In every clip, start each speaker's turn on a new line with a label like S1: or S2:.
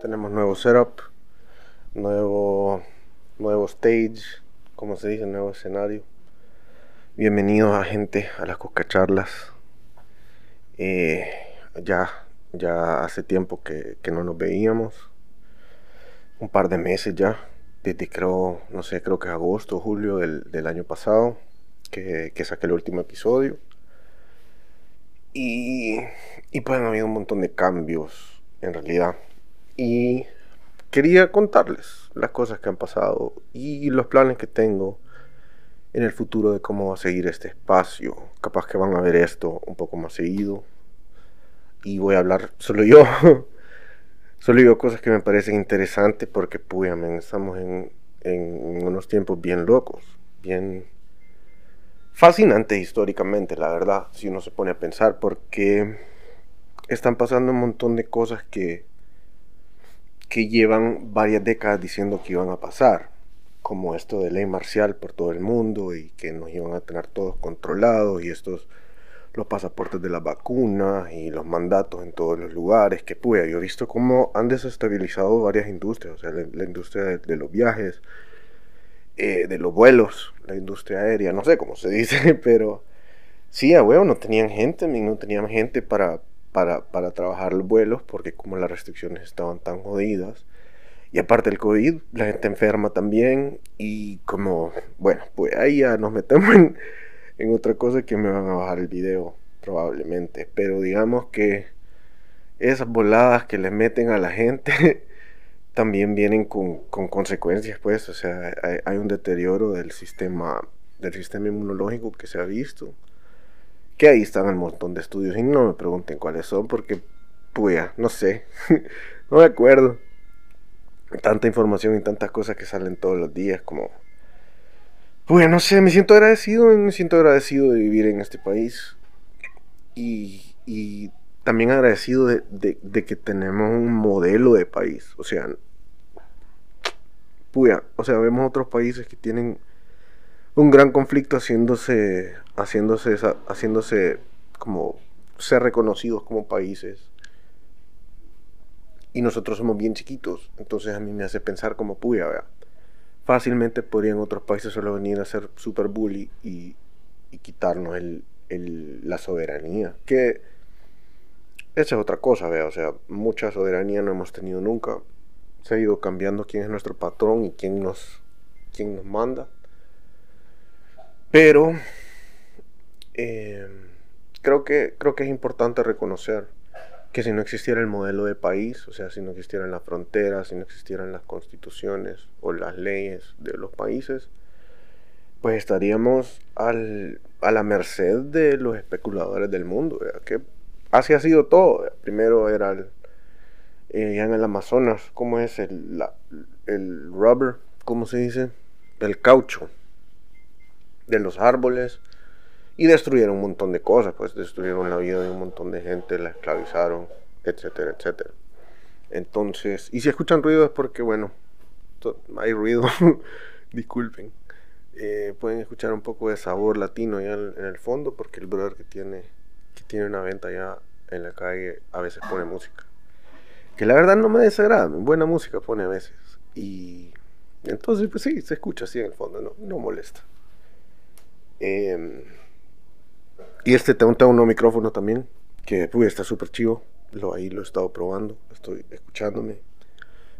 S1: Tenemos nuevo setup, nuevo, nuevo stage, como se dice, nuevo escenario. Bienvenidos a gente a las coscacharlas. Eh, ya, ya hace tiempo que, no nos veíamos. Un par de meses ya. Desde creo, no sé, creo que es agosto, julio del, año pasado. Que, que saqué el último episodio. Y, y pues han habido un montón de cambios en realidad y quería contarles las cosas que han pasado y los planes que tengo en el futuro de cómo va a seguir este espacio. Capaz que van a ver esto un poco más seguido y voy a hablar solo yo. solo yo cosas que me parecen interesantes porque, pues, estamos en, en unos tiempos bien locos, bien fascinantes históricamente, la verdad, si uno se pone a pensar, porque están pasando un montón de cosas que que llevan varias décadas diciendo que iban a pasar, como esto de ley marcial por todo el mundo y que nos iban a tener todos controlados y estos los pasaportes de las vacunas y los mandatos en todos los lugares, que puya, yo he visto cómo han desestabilizado varias industrias, o sea, la, industria de, los viajes, eh, de los vuelos, la industria aérea, no sé cómo se dice, pero sí, a huevo, no tenían gente, no tenían gente para, para, trabajar los vuelos porque como las restricciones estaban tan jodidas. Y aparte del COVID, la gente enferma también y como, bueno, pues ahí ya nos metemos en, en otra cosa que me van a bajar el video probablemente. Pero digamos que esas voladas que le meten a la gente también vienen con, con consecuencias, pues, o sea, hay, hay, un deterioro del sistema, del sistema inmunológico que se ha visto que ahí están un montón de estudios y no me pregunten cuáles son porque, pues, no sé, no me acuerdo. Tanta información y tantas cosas que salen todos los días como... Pues no sé, me siento agradecido, me siento agradecido de vivir en este país y, y también agradecido de, de, que tenemos un modelo de país, o sea, puya, o sea, vemos otros países que tienen un gran conflicto haciéndose, haciéndose, haciéndose como ser reconocidos como países. Y nosotros somos bien chiquitos, entonces a mí me hace pensar como puya, ¿verdad? Fácilmente podrían otros países solo venir a ser super bully y, y quitarnos el, el, la soberanía. Que esa es otra cosa, ¿vea? O sea, mucha soberanía no hemos tenido nunca. Se ha ido cambiando quién es nuestro patrón y quién nos, quién nos manda. Pero em, creo, que, creo que es importante reconocer que si no existiera el modelo de país, o sea, si no existieran las fronteras, si no existieran las constituciones o las leyes de los países, pues estaríamos a la merced de los especuladores del mundo, que así ha sido todo. Primero era el, eh, ya en el Amazonas, ¿cómo es el, el rubber? ¿Cómo se dice? El caucho de los árboles y destruyeron un montón de cosas, pues destruyeron la vida de un montón de gente, la esclavizaron, etcétera, etcétera. Entonces, y si escuchan ruido es porque, bueno, hay ruido, disculpen. Eh, pueden escuchar un poco de sabor latino ya en, el fondo, porque el brother que tiene, que tiene una venta ya en la calle a veces pone música. Que la verdad no me desagrada, buena música pone a veces. Y entonces, pues sí, se escucha así en el fondo, no, no molesta. Em, y este tengo, un un micrófono también, que está súper chivo. Lo, ahí lo he estado probando, estoy escuchándome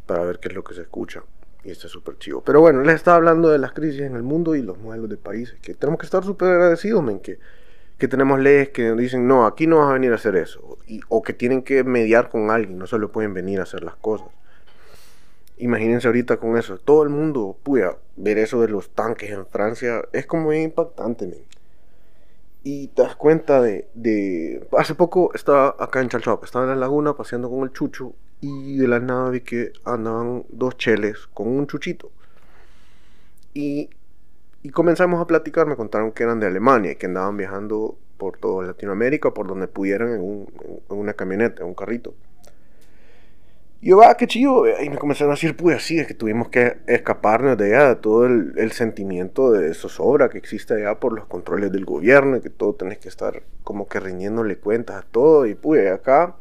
S1: para ver qué es lo que se escucha. Y está súper chivo. Pero bueno, les estaba hablando de las crisis en el mundo y los modelos de países. Que tenemos que estar súper agradecidos, men, que, que tenemos leyes que dicen, no, aquí no vas a venir a hacer eso. o que tienen que mediar con alguien, no solo pueden venir a hacer las cosas. Imagínense ahorita con eso. Todo el mundo, puya, ver eso de los tanques en Francia es como impactante, men. Y te das cuenta de, de... Hace poco estaba acá en Chalchop, estaba en la laguna paseando con el chucho y de la nada vi que andaban dos cheles con un chuchito. Y, y comenzamos a platicar, me contaron que eran de Alemania y que andaban viajando por toda Latinoamérica, por donde pudieran en, un, en una camioneta, en un carrito. Yo, ah, qué chido. Y me comenzaron a decir, pues así, es que tuvimos que escaparnos de todo el, sentimiento de zozobra que existe allá por los controles del gobierno, y que todo tenés que estar como que riñéndole cuentas a todo. Y pues acá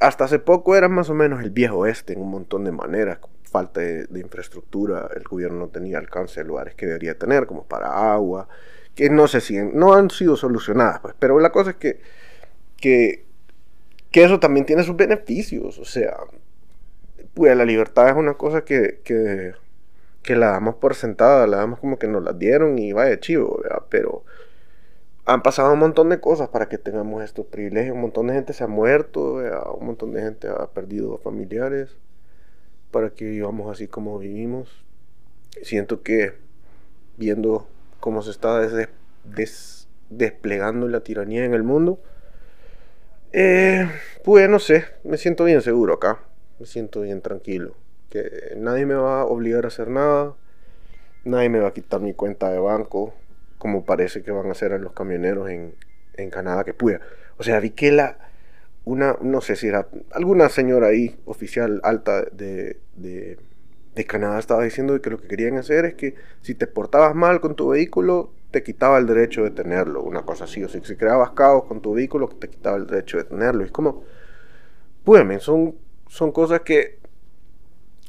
S1: hasta hace poco era más o menos el viejo oeste en un montón de maneras. Falta de, infraestructura, el gobierno no tenía alcance de lugares que debería tener, como para agua, que no sé si no han sido solucionadas, pues. Pero la cosa es que, que, que eso también tiene sus beneficios. O sea, pues la libertad es una cosa que, que, que la damos por sentada, la damos como que nos la dieron y vaya chivo, ¿verdad? Pero han pasado un montón de cosas para que tengamos estos privilegios. Un montón de gente se ha muerto, un montón de gente ha perdido familiares para que vivamos así como vivimos. Siento que viendo cómo se está desplegando la tiranía en el mundo, eh, pues no sé, me siento bien seguro acá, me siento bien tranquilo, que nadie me va a obligar a hacer nada, nadie me va a quitar mi cuenta de banco, como parece que van a hacer a los camioneros en, Canadá que pueda. O sea, vi que la, una, no sé si era alguna señora ahí, oficial alta de, de, Canadá, estaba diciendo que lo que querían hacer es que si te portabas mal con tu vehículo, te quitaba el derecho de tenerlo, una cosa así. O sea, si creabas caos con tu vehículo, te quitaba el derecho de tenerlo. Es como, pues, son, son cosas que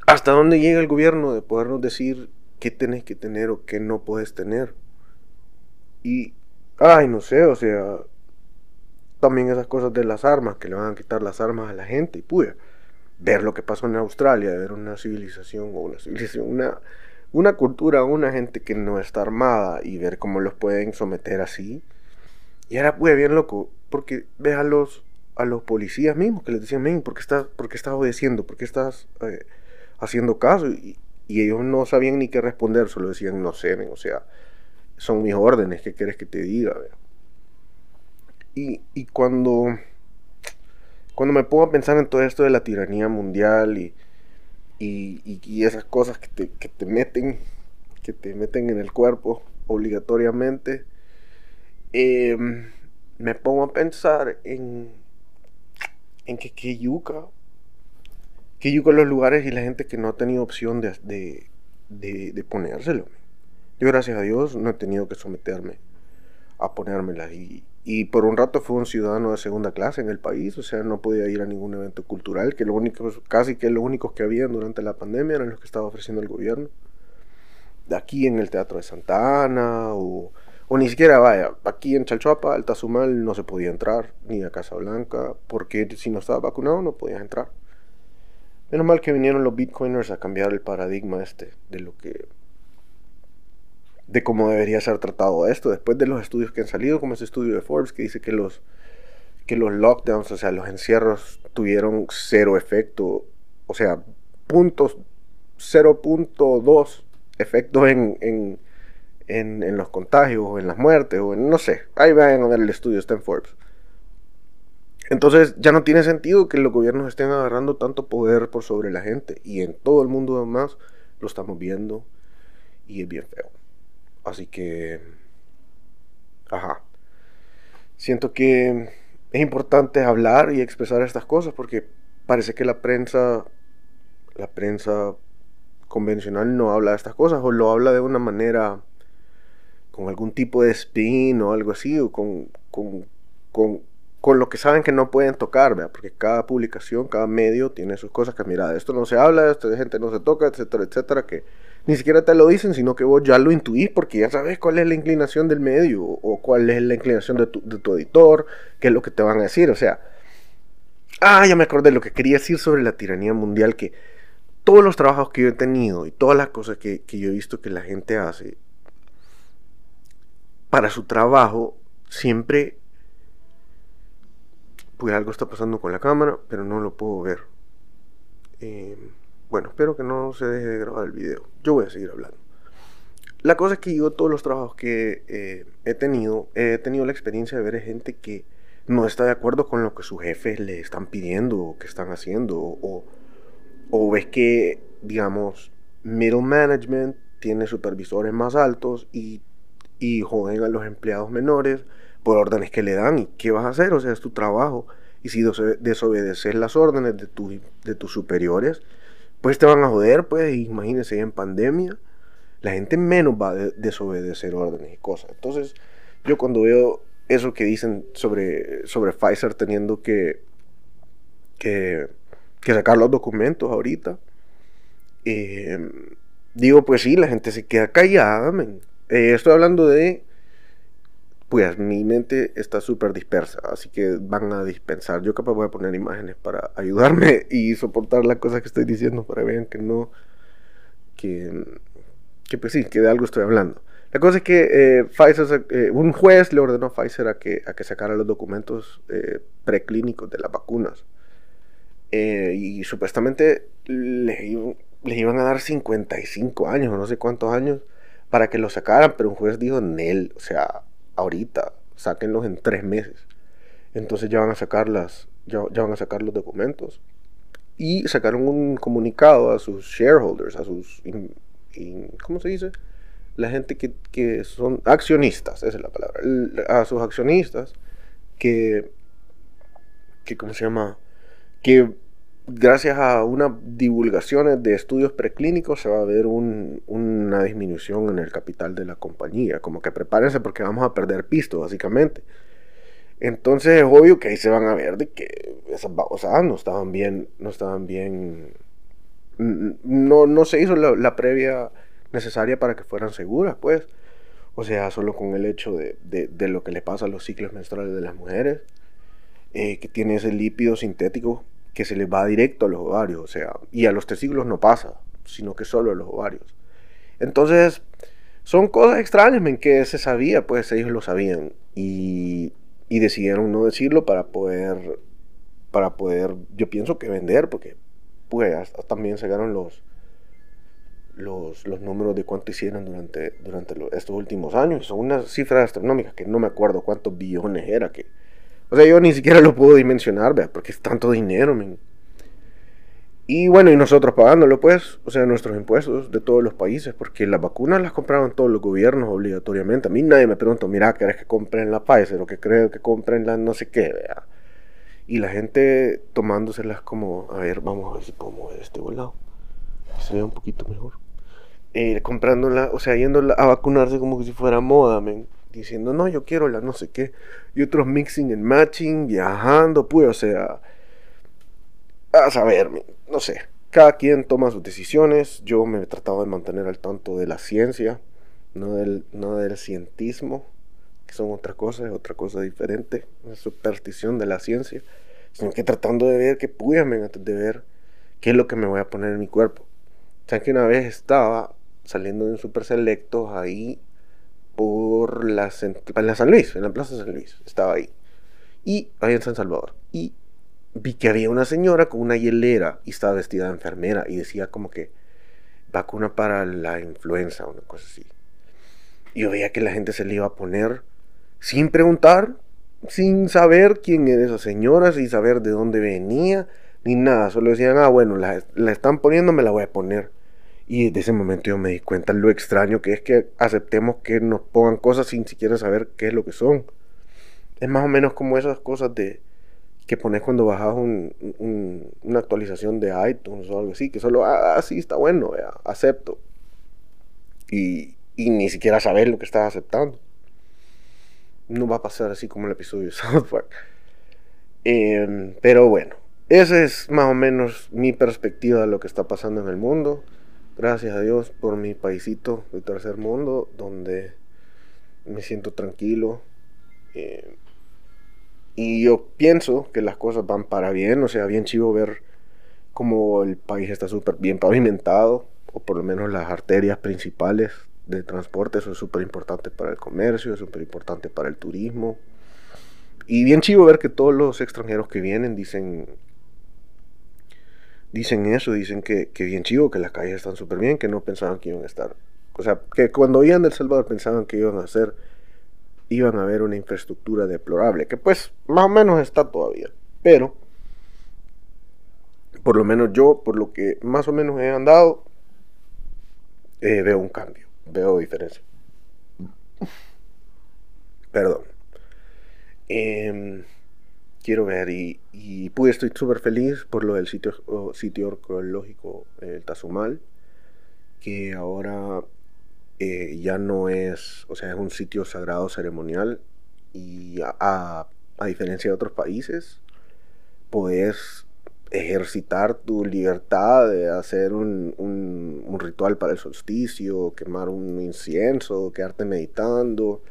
S1: hasta dónde llega el gobierno de podernos decir qué tenés que tener o qué no puedes tener. Y, ay, no sé, o sea, también esas cosas de las armas, que le van a quitar las armas a la gente, y pude ver lo que pasó en Australia, ver una civilización o una civilización, una, una cultura, una gente que no está armada y ver cómo los pueden someter así. Y era pues bien loco, porque ves a los, a los policías mismos que les decían, men, ¿por qué estás, por estás obedeciendo? ¿Por qué estás eh, haciendo caso? Y, y, ellos no sabían ni qué responder, solo decían, no sé, men, o sea, son mis órdenes, ¿qué quieres que te diga? Y, y, cuando, cuando me pongo a pensar en todo esto de la tiranía mundial y, y, esas cosas que te, que te, meten, que te meten en el cuerpo obligatoriamente, em, me pongo a pensar en, en que, que yuca, que yuca los lugares y la gente que no ha tenido opción de, de, de, de ponérselo. Yo gracias a Dios no he tenido que someterme a ponérmela y, y por un rato fui un ciudadano de segunda clase en el país, o sea, no podía ir a ningún evento cultural, que lo único, casi que los únicos que había durante la pandemia eran los que estaba ofreciendo el gobierno. De aquí en el Teatro de Santa Ana, o, ni siquiera, vaya, aquí en Chalchuapa, al Tazumal, no se podía entrar, ni a Casablanca, porque si no estaba vacunado no podías entrar. Menos mal que vinieron los bitcoiners a cambiar el paradigma este de lo que de cómo debería ser tratado esto, después de los estudios que han salido, como ese estudio de Forbes que dice que los, que los lockdowns, o sea, los encierros tuvieron cero efecto, o sea, puntos 0.2 efecto en, en, en, en, los contagios o en las muertes o en, no sé, ahí vayan a ver el estudio, está en Forbes. Entonces ya no tiene sentido que los gobiernos estén agarrando tanto poder por sobre la gente y en todo el mundo además lo estamos viendo y es bien feo. Así que, ajá. Siento que es importante hablar y expresar estas cosas porque parece que la prensa, la prensa convencional no habla de estas cosas o lo habla de una manera con algún tipo de spin o algo así o con, con, con, con lo que saben que no pueden tocar, ¿verdad? porque cada publicación, cada medio tiene sus cosas que, mira, esto no se habla, de esto de gente no se toca, etcétera, etcétera, que ni siquiera te lo dicen, sino que vos ya lo intuís porque ya sabes cuál es la inclinación del medio o cuál es la inclinación de tu, editor, qué es lo que te van a decir. O sea, ah, ya me acordé lo que quería decir sobre la tiranía mundial, que todos los trabajos que yo he tenido y todas las cosas que, que yo he visto que la gente hace para su trabajo, siempre pues algo está pasando con la cámara, pero no lo puedo ver. Eh, bueno, espero que no se deje de grabar el video. Yo voy a seguir hablando. La cosa es que yo todos los trabajos que eh, he tenido, he tenido la experiencia de ver gente que no está de acuerdo con lo que sus jefes le están pidiendo o que están haciendo. O, o ves que, digamos, middle management tiene supervisores más altos y, y joden a los empleados menores por órdenes que le dan. ¿Y qué vas a hacer? O sea, es tu trabajo. Y si desobedeces las órdenes de, tu, de tus superiores, pues te van a joder, pues imagínense en pandemia, la gente menos va a desobedecer órdenes y cosas. Entonces, yo cuando veo eso que dicen sobre, sobre Pfizer teniendo que, que, sacar los documentos ahorita. Eh, digo, pues sí, la gente se queda callada, eh, estoy hablando de pues mi mente está súper dispersa, así que van a dispensar. Yo capaz voy a poner imágenes para ayudarme y soportar las cosas que estoy diciendo para que vean que no, que, que pues sí, que de algo estoy hablando. La cosa es que eh, Pfizer, eh, un juez le ordenó a Pfizer a que, a que sacara los documentos eh, preclínicos de las vacunas. y supuestamente les, les, iban a dar 55 años o no sé cuántos años para que lo sacaran, pero un juez dijo, Nel, o sea, ahorita, sáquenlos en tres meses. Entonces ya van a sacar las, ya, van a sacar los documentos. Y sacaron un comunicado a sus shareholders, a sus, ¿cómo se dice? La gente que, que, son accionistas, esa es la palabra, a sus accionistas, que, que ¿cómo se llama? Que gracias a unas divulgaciones de estudios preclínicos se va a ver una disminución en el capital de la compañía. Como que prepárense porque vamos a perder pisto, básicamente. Entonces es obvio que ahí se van a ver de que esas babosadas no estaban bien, no estaban bien, no, no se hizo la, previa necesaria para que fueran seguras, pues. O sea, solo con el hecho de, de, lo que le pasa a los ciclos menstruales de las mujeres, eh, que tiene ese lípido sintético que se les va directo a los ovarios, o sea, y a los testículos no pasa, sino que solo a los ovarios. Entonces, son cosas extrañas en que se sabía, pues ellos lo sabían y, y, decidieron no decirlo para poder, para poder, yo pienso que vender, porque pues también sacaron los, los, los, números de cuánto hicieron durante, durante estos últimos años. Son unas cifras astronómicas que no me acuerdo cuántos billones era que, o sea, yo ni siquiera lo puedo dimensionar, ¿vea? porque es tanto dinero, men. Y bueno, y nosotros pagándolo, pues, o sea, nuestros impuestos de todos los países, porque las vacunas las compraban todos los gobiernos obligatoriamente. A mí nadie me pregunta, mira, ¿querés que compren la Pfizer o que creo que compren la no sé qué, vea? Y la gente tomándoselas como, a ver, vamos a ver si podemos ver este volado. Se ve un poquito mejor. Eh, comprándola, o sea, yendo a vacunarse como si fuera moda, men diciendo, no, yo quiero la no sé qué, y otros mixing and matching, viajando, pues, o sea, a saber, no sé, cada quien toma sus decisiones, yo me he tratado de mantener al tanto de la ciencia, no del, no del cientismo, que son otra cosa, es otra cosa diferente, superstición de la ciencia, sino que tratando de ver que antes de ver qué es lo que me voy a poner en mi cuerpo. O sea que una vez estaba saliendo de un super selecto ahí por la, en la San Luis, en la Plaza San Luis, estaba ahí. Y ahí en San Salvador. Y vi que había una señora con una hielera y estaba vestida de enfermera y decía como que vacuna para la influenza, una cosa así. Y yo veía que la gente se le iba a poner sin preguntar, sin saber quién era esa señora, sin saber de dónde venía, ni nada. Solo decían, ah, bueno, la, la están poniendo, me la voy a poner. Y de ese momento yo me di cuenta lo extraño que es que aceptemos que nos pongan cosas sin siquiera saber qué es lo que son. Es más o menos como esas cosas de que pones cuando bajas una actualización de iTunes o algo así, que solo, ah, sí, está bueno, acepto. Y, ni siquiera saber lo que estás aceptando. No va a pasar así como el episodio de South Park. Em, pero bueno, esa es más o menos mi perspectiva de lo que está pasando en el mundo. Gracias a Dios por mi paisito de tercer mundo, donde me siento tranquilo. Eh, y yo pienso que las cosas van para bien, o sea, bien chivo ver cómo el país está súper bien pavimentado, o por lo menos las arterias principales de transporte, eso es súper importante para el comercio, es súper importante para el turismo. Y bien chivo ver que todos los extranjeros que vienen dicen dicen eso, dicen que, que bien chivo, que las calles están súper bien, que no pensaban que iban a estar. O sea, que cuando iban del Salvador pensaban que iban a hacer, iban a ver una infraestructura deplorable, que pues más o menos está todavía. Pero, por lo menos yo, por lo que más o menos he andado, eh, veo un cambio, veo diferencia. Perdón. Eh, quiero ver y, y pues estoy súper feliz por lo del sitio, sitio arqueológico el Tazumal que ahora eh, ya no es, o sea, es un sitio sagrado ceremonial y a, a, diferencia de otros países, puedes ejercitar tu libertad de hacer un, un, ritual para el solsticio, quemar un incienso, quedarte meditando,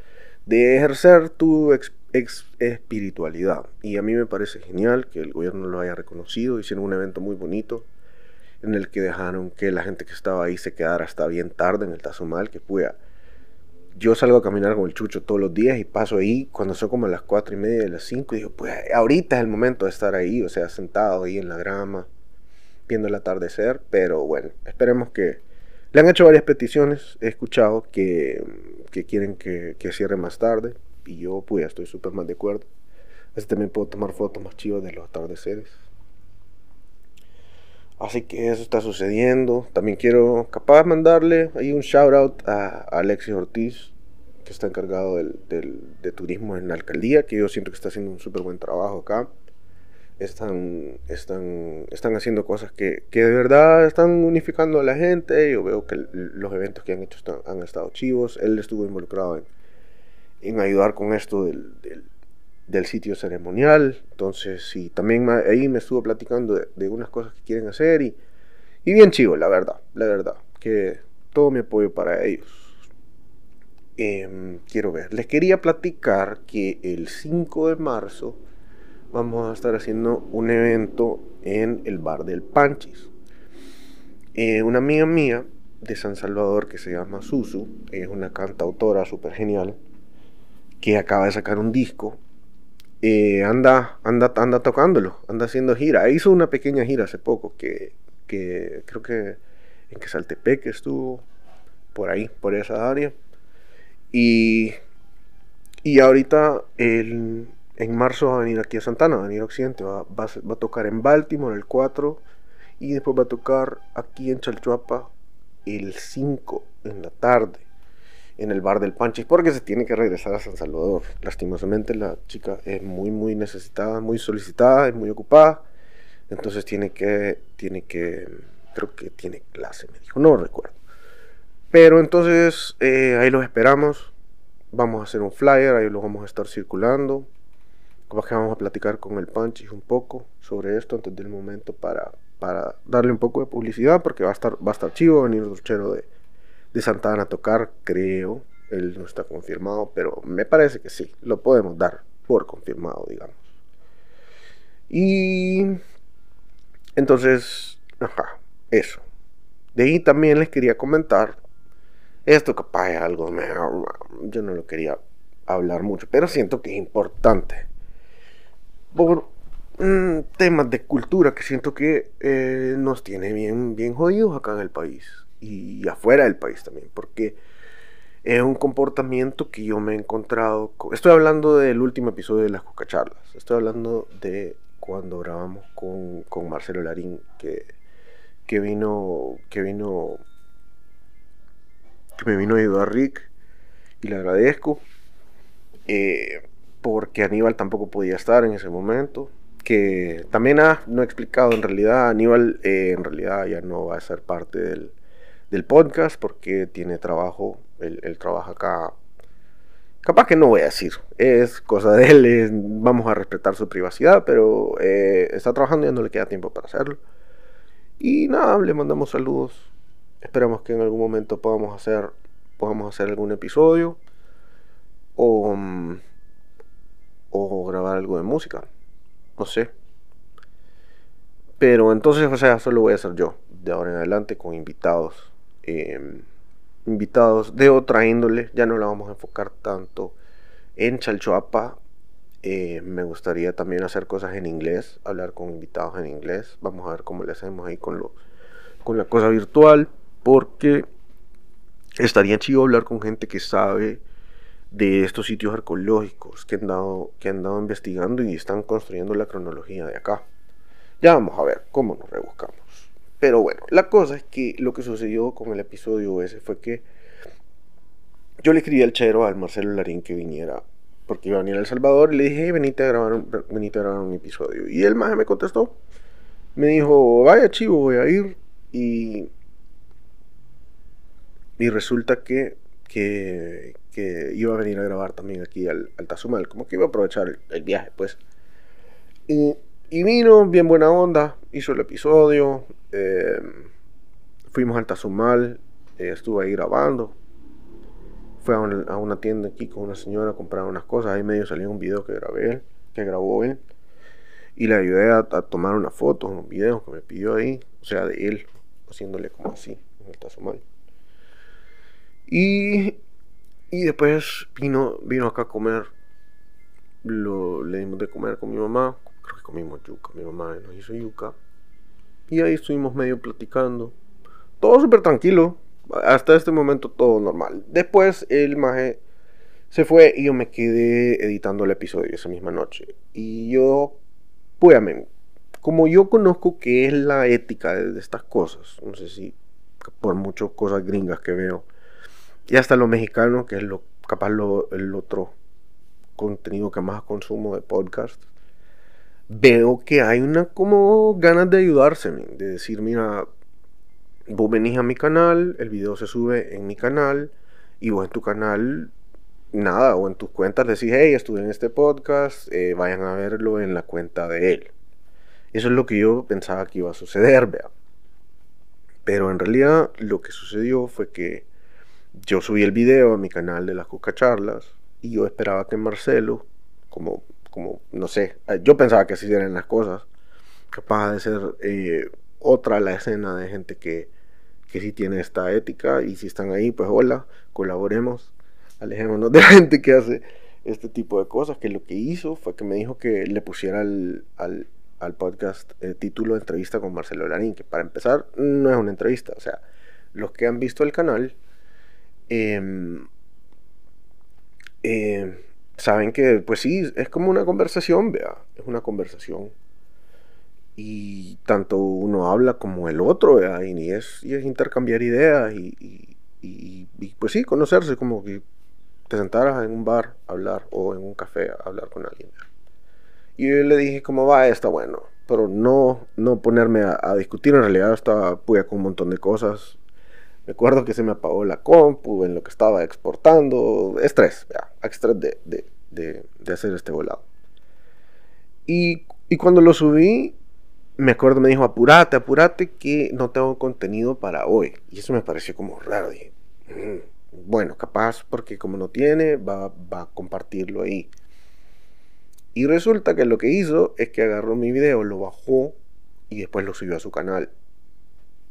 S1: de ejercer tu espiritualidad. Y a mí me parece genial que el gobierno lo haya reconocido, hicieron un evento muy bonito en el que dejaron que la gente que estaba ahí se quedara hasta bien tarde en el Tazumal, que pueda yo salgo a caminar con el chucho todos los días y paso ahí. Cuando son como las cuatro y media de las cinco y digo, pues ahorita es el momento de estar ahí, o sea, sentado ahí en la grama, viendo el atardecer, pero bueno, esperemos que... Le han hecho varias peticiones, he escuchado que, que quieren que, que, cierre más tarde y yo pues estoy súper más de acuerdo. Así también puedo tomar fotos más chivas de los atardeceres. Así que eso está sucediendo. También quiero capaz mandarle ahí un shout out a Alexis Ortiz, que está encargado del, de turismo en la alcaldía, que yo siento que está haciendo un súper buen trabajo acá. Están, están, están haciendo cosas que, que, de verdad están unificando a la gente. Yo veo que los eventos que han hecho han estado chivos. Él estuvo involucrado en, en ayudar con esto del, del sitio ceremonial. Entonces, sí, también ahí me estuvo platicando de, unas cosas que quieren hacer y, y, bien chivo, la verdad, la verdad, que todo mi apoyo para ellos. Em, quiero ver, les quería platicar que el 5 de marzo vamos a estar haciendo un evento en el bar del Panchis. Eh, una amiga mía de San Salvador que se llama Susu, es una cantautora súper genial, que acaba de sacar un disco eh, anda, anda, anda tocándolo, anda haciendo gira. Hizo una pequeña gira hace poco que, que creo que en Quesaltepec estuvo por ahí, por esa área. Y, y ahorita en marzo va a venir aquí a Santana, va a venir a Occidente, va, va, va, a tocar en Baltimore el 4 y después va a tocar aquí en Chalchuapa el 5 en la tarde en el bar del Panchis porque se tiene que regresar a San Salvador. Lastimosamente la chica es muy muy necesitada, muy solicitada, es muy ocupada. Entonces tiene que tiene que creo que tiene clase, me dijo, no recuerdo. Pero entonces eh, ahí los esperamos. Vamos a hacer un flyer, ahí lo vamos a estar circulando. Vamos a platicar con el Panchis un poco sobre esto antes del momento para, para darle un poco de publicidad porque va a estar, va a estar chivo venir el chero de, de Santana a tocar, creo. Él no está confirmado, pero me parece que sí, lo podemos dar por confirmado, digamos. Y entonces, ajá, eso. De ahí también les quería comentar, esto capaz es algo, yo no lo quería hablar mucho, pero siento que es importante. Por mm, temas de cultura que siento que eh, nos tiene bien, bien jodidos acá en el país y afuera del país también, porque es un comportamiento que yo me he encontrado. Estoy hablando del último episodio de las Cucacharlas, estoy hablando de cuando grabamos con, con Marcelo Larín, que, que vino, que vino, que me vino a ayudar Rick, y le agradezco. Eh, porque Aníbal tampoco podía estar en ese momento. Que también ha, no he explicado, en realidad Aníbal eh, en realidad ya no va a ser parte del, del podcast porque tiene trabajo, él, trabaja acá. Capaz que no voy a decir, es cosa de él, vamos a respetar su privacidad, pero eh, está trabajando y ya no le queda tiempo para hacerlo. Y nada, le mandamos saludos. Esperamos que en algún momento podamos hacer, podamos hacer algún episodio o, o grabar algo de música. No sé. Pero entonces, o sea, solo voy a hacer yo de ahora en adelante con invitados Em, invitados de otra índole. Ya no la vamos a enfocar tanto en Chalchuapa. Eh, me gustaría también hacer cosas en inglés, hablar con invitados en inglés. Vamos a ver cómo le hacemos ahí con, lo, con la cosa virtual. Porque estaría chido hablar con gente que sabe de estos sitios arqueológicos que han, dado, que han dado investigando y están construyendo la cronología de acá. Ya vamos a ver cómo nos rebuscamos. Pero bueno, la cosa es que lo que sucedió con el episodio ese fue que yo le escribí al chero, al Marcelo Larín, que viniera, porque iba a venir a El Salvador, y le dije, venite a grabar un, venite a grabar un episodio. Y él más me contestó, me dijo, vaya chivo, voy a ir. Y, y resulta que, que, que, iba a venir a grabar también aquí al, al Tazumal, como que iba a aprovechar el, el viaje, pues. Y y vino bien buena onda, hizo el episodio. Eh, fuimos al Tazumal, eh, estuve ahí grabando. Fue a una, tienda aquí con una señora a comprar unas cosas. Ahí medio salió un video que grabé él, que grabó él. Y le ayudé a, tomar una foto, unos videos que me pidió ahí. O sea, de él, haciéndole como así, en el Tazumal. Y, y después vino, vino acá a comer. Lo, le dimos de comer con mi mamá. Creo que comimos yuca. Mi mamá nos hizo yuca. Y ahí estuvimos medio platicando. Todo súper tranquilo. Hasta este momento todo normal. Después el maje se fue y yo me quedé editando el episodio esa misma noche. Y yo, pues, como yo conozco que es la ética de estas cosas, no sé si por muchas cosas gringas que veo, y hasta lo mexicano, que es lo capaz lo, el otro contenido que más consumo de podcast, veo que hay una como ganas de ayudarse, de decir, mira, vos venís a mi canal, el video se sube en mi canal, y vos en tu canal, nada, o en tus cuentas decís, hey, estuve en este podcast, eh, vayan a verlo en la cuenta de él. Eso es lo que yo pensaba que iba a suceder, vea. Pero en realidad lo que sucedió fue que yo subí el video a mi canal de las cucacharlas y yo esperaba que Marcelo, como, como no sé, eh, yo pensaba que así eran las cosas, capaz de ser eh, otra la escena de gente que, que sí tiene esta ética y si están ahí, pues hola, colaboremos, alejémonos de gente que hace este tipo de cosas, que lo que hizo fue que me dijo que le pusiera al, al, al podcast el título de entrevista con Marcelo Larín, que para empezar no es una entrevista, o sea, los que han visto el canal Em, em, saben que, pues sí, es como una conversación, vea, es una conversación. Y tanto uno habla como el otro, vea, y, es, y es intercambiar ideas y, pues sí, conocerse, como que te sentaras en un bar a hablar o en un café a hablar con alguien. Y yo le dije, ¿cómo va? Está bueno, pero no, no ponerme a, discutir, en realidad estaba pues, con un montón de cosas Recuerdo que se me apagó la compu en lo que estaba exportando. Estrés, ya, estrés de, de, de, hacer este volado. Y, y, cuando lo subí, me acuerdo, me dijo, apurate, apurate, que no tengo contenido para hoy. Y eso me pareció como raro. Dije, mm, bueno, capaz porque como no tiene, va, va a compartirlo ahí. Y resulta que lo que hizo es que agarró mi video, lo bajó y después lo subió a su canal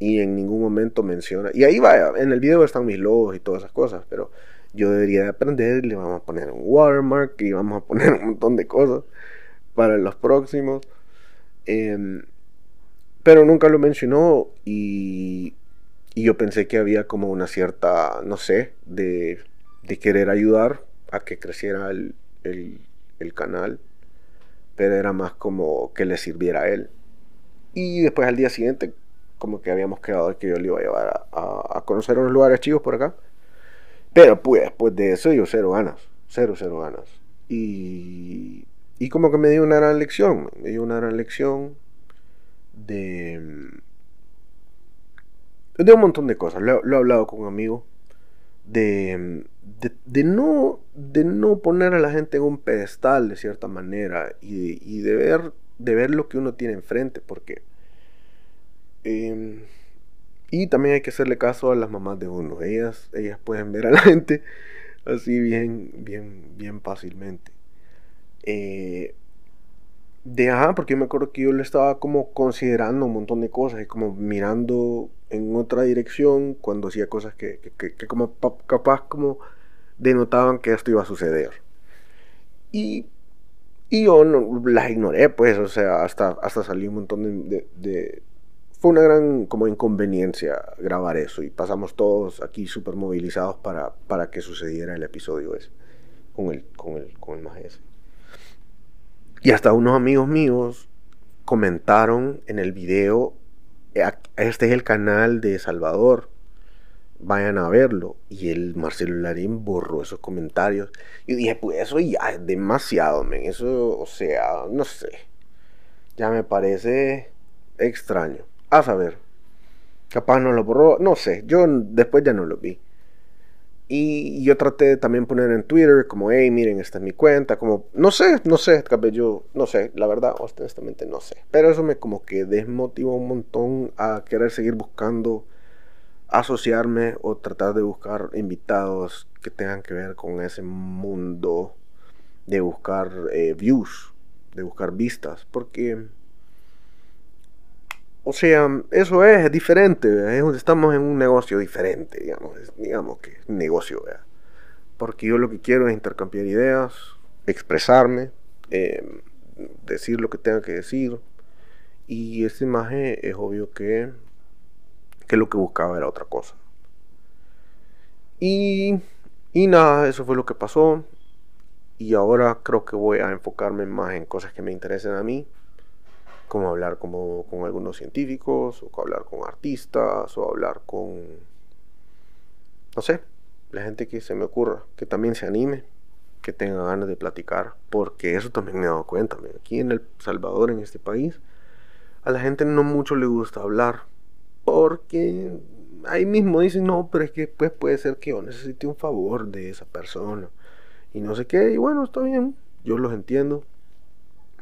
S1: y en ningún momento menciona. Y ahí va, en el video están mis logos y todas esas cosas, pero yo debería de aprender, le vamos a poner un watermark y vamos a poner un montón de cosas para los próximos. Em, pero nunca lo mencionó y, y, yo pensé que había como una cierta, no sé, de, de querer ayudar a que creciera el, el, el canal, pero era más como que le sirviera a él. Y después al día siguiente como que habíamos quedado que yo le iba a llevar a, conocer unos lugares chicos por acá. Pero pues después de eso yo cero ganas, cero, cero ganas. Y, y como que me dio una gran lección, me dio una gran lección de, de un montón de cosas. Lo, he hablado con un amigo de, de, no, de no poner a la gente en un pedestal de cierta manera y, y de, ver, de ver lo que uno tiene enfrente, porque Em, y también hay que hacerle caso a las mamás de uno. Ellas, ellas pueden ver a la gente así bien, bien, bien fácilmente. Eh, de ajá, porque yo me acuerdo que yo le estaba como considerando un montón de cosas y como mirando en otra dirección cuando hacía cosas que, que, como capaz como denotaban que esto iba a suceder. Y, y yo no, las ignoré, pues, o sea, hasta, hasta salí un montón de, fue una gran como inconveniencia grabar eso y pasamos todos aquí súper movilizados para, para que sucediera el episodio ese con el, con el, con el ese. Y hasta unos amigos míos comentaron en el video, este es el canal de Salvador, vayan a verlo. Y el Marcelo Larín borró esos comentarios. Y dije, pues eso ya es demasiado, men. Eso, o sea, no sé. Ya me parece extraño. A saber. Capaz no lo borró. No sé. Yo después ya no lo vi. Y yo traté de también poner en Twitter como, hey, miren, esta es mi cuenta, como, no sé, no sé, yo, no sé, la verdad, honestamente no sé. Pero eso me como que desmotivó un montón a querer seguir buscando asociarme o tratar de buscar invitados que tengan que ver con ese mundo de buscar eh, views, de buscar vistas, porque o sea, eso es diferente, estamos en un negocio diferente, digamos, digamos que es un negocio, porque yo lo que quiero es intercambiar ideas, expresarme, em, decir lo que tenga que decir, y esta imagen es obvio que, que lo que buscaba era otra cosa. Y, y nada, eso fue lo que pasó, y ahora creo que voy a enfocarme más en cosas que me interesen a mí como hablar como, con algunos científicos, o hablar con artistas, o hablar con, no sé, la gente que se me ocurra, que también se anime, que tenga ganas de platicar, porque eso también me he dado cuenta, aquí en El Salvador, en este país, a la gente no mucho le gusta hablar, porque ahí mismo dicen, no, pero es que pues puede ser que yo necesite un favor de esa persona, y no sé qué, y bueno, está bien, yo los entiendo,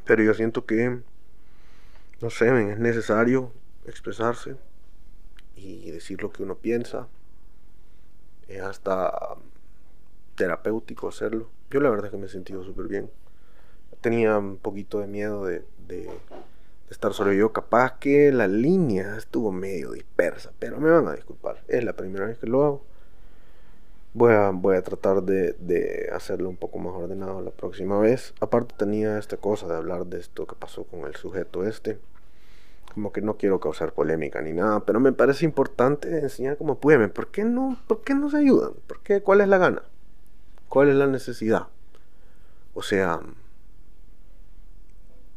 S1: pero yo siento que no sé, es necesario expresarse y decir lo que uno piensa. Es hasta terapéutico hacerlo. Yo la verdad es que me he sentido súper bien. Tenía un poquito de miedo de, estar solo yo. Capaz que la línea estuvo medio dispersa, pero me van a disculpar. Es la primera vez que lo hago. Voy a, voy a tratar de, de, hacerlo un poco más ordenado la próxima vez. Aparte tenía esta cosa de hablar de esto que pasó con el sujeto este. Como que no quiero causar polémica ni nada, pero me parece importante enseñar cómo pueden. ¿Por qué no, por qué no se ayudan? ¿Por qué? ¿Cuál es la gana? ¿Cuál es la necesidad? O sea,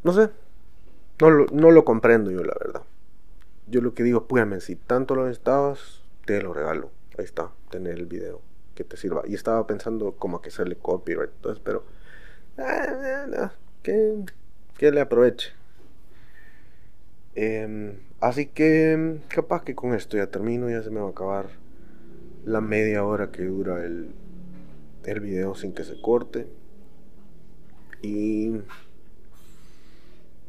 S1: no sé. No lo, no lo comprendo yo, la verdad. Yo lo que digo, púyame, si tanto lo necesitabas, te lo regalo. Ahí está, tener el video que te sirva. Y estaba pensando como que hacerle copyright, entonces, pero eh, que, que le aproveche. Em, así que capaz que con esto ya termino, ya se me va a acabar la media hora que dura el, el video sin que se corte. Y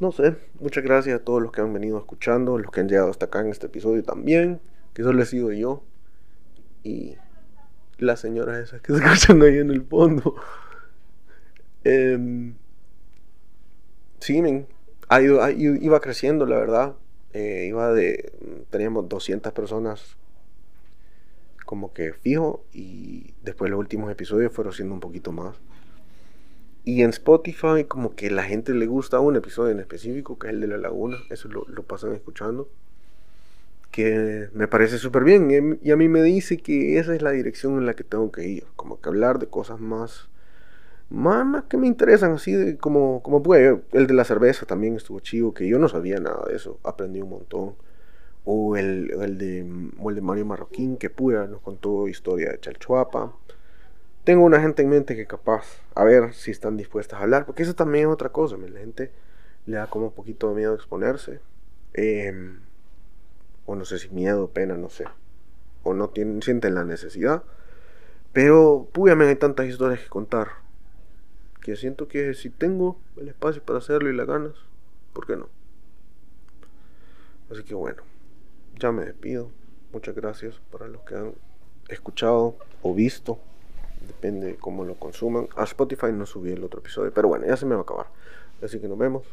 S1: no sé, muchas gracias a todos los que han venido escuchando, los que han llegado hasta acá en este episodio también, que solo he sido yo. Y la señora esa que se escuchan ahí en el fondo. Eh, sí, iba creciendo, la verdad. Eh, iba de. Teníamos 200 personas como que fijo y después los últimos episodios fueron siendo un poquito más. Y en Spotify como que la gente le gusta un episodio en específico, que es el de la laguna, eso lo pasan escuchando que me parece súper bien. Y a mí me dice que esa es la dirección en la que tengo que ir. Como que hablar de cosas más, más, que me interesan, así de, como, como puede. El de la cerveza también estuvo chido, que yo no sabía nada de eso. Aprendí un montón. O el, el, de, el de Mario Marroquín, que puya nos contó historia de Chalchuapa. Tengo una gente en mente que capaz, a ver si están dispuestas a hablar, porque eso también es otra cosa. La gente le da como un poquito de miedo exponerse. Eh, o no sé si miedo, pena, no sé, o no tienen, sienten la necesidad. Pero, púyame, hay tantas historias que contar, que siento que si tengo el espacio para hacerlo y las ganas, ¿por qué no? Así que bueno, ya me despido. Muchas gracias para los que han escuchado o visto. Depende de cómo lo consuman. A Spotify no subí el otro episodio, pero bueno, ya se me va a acabar. Así que nos vemos.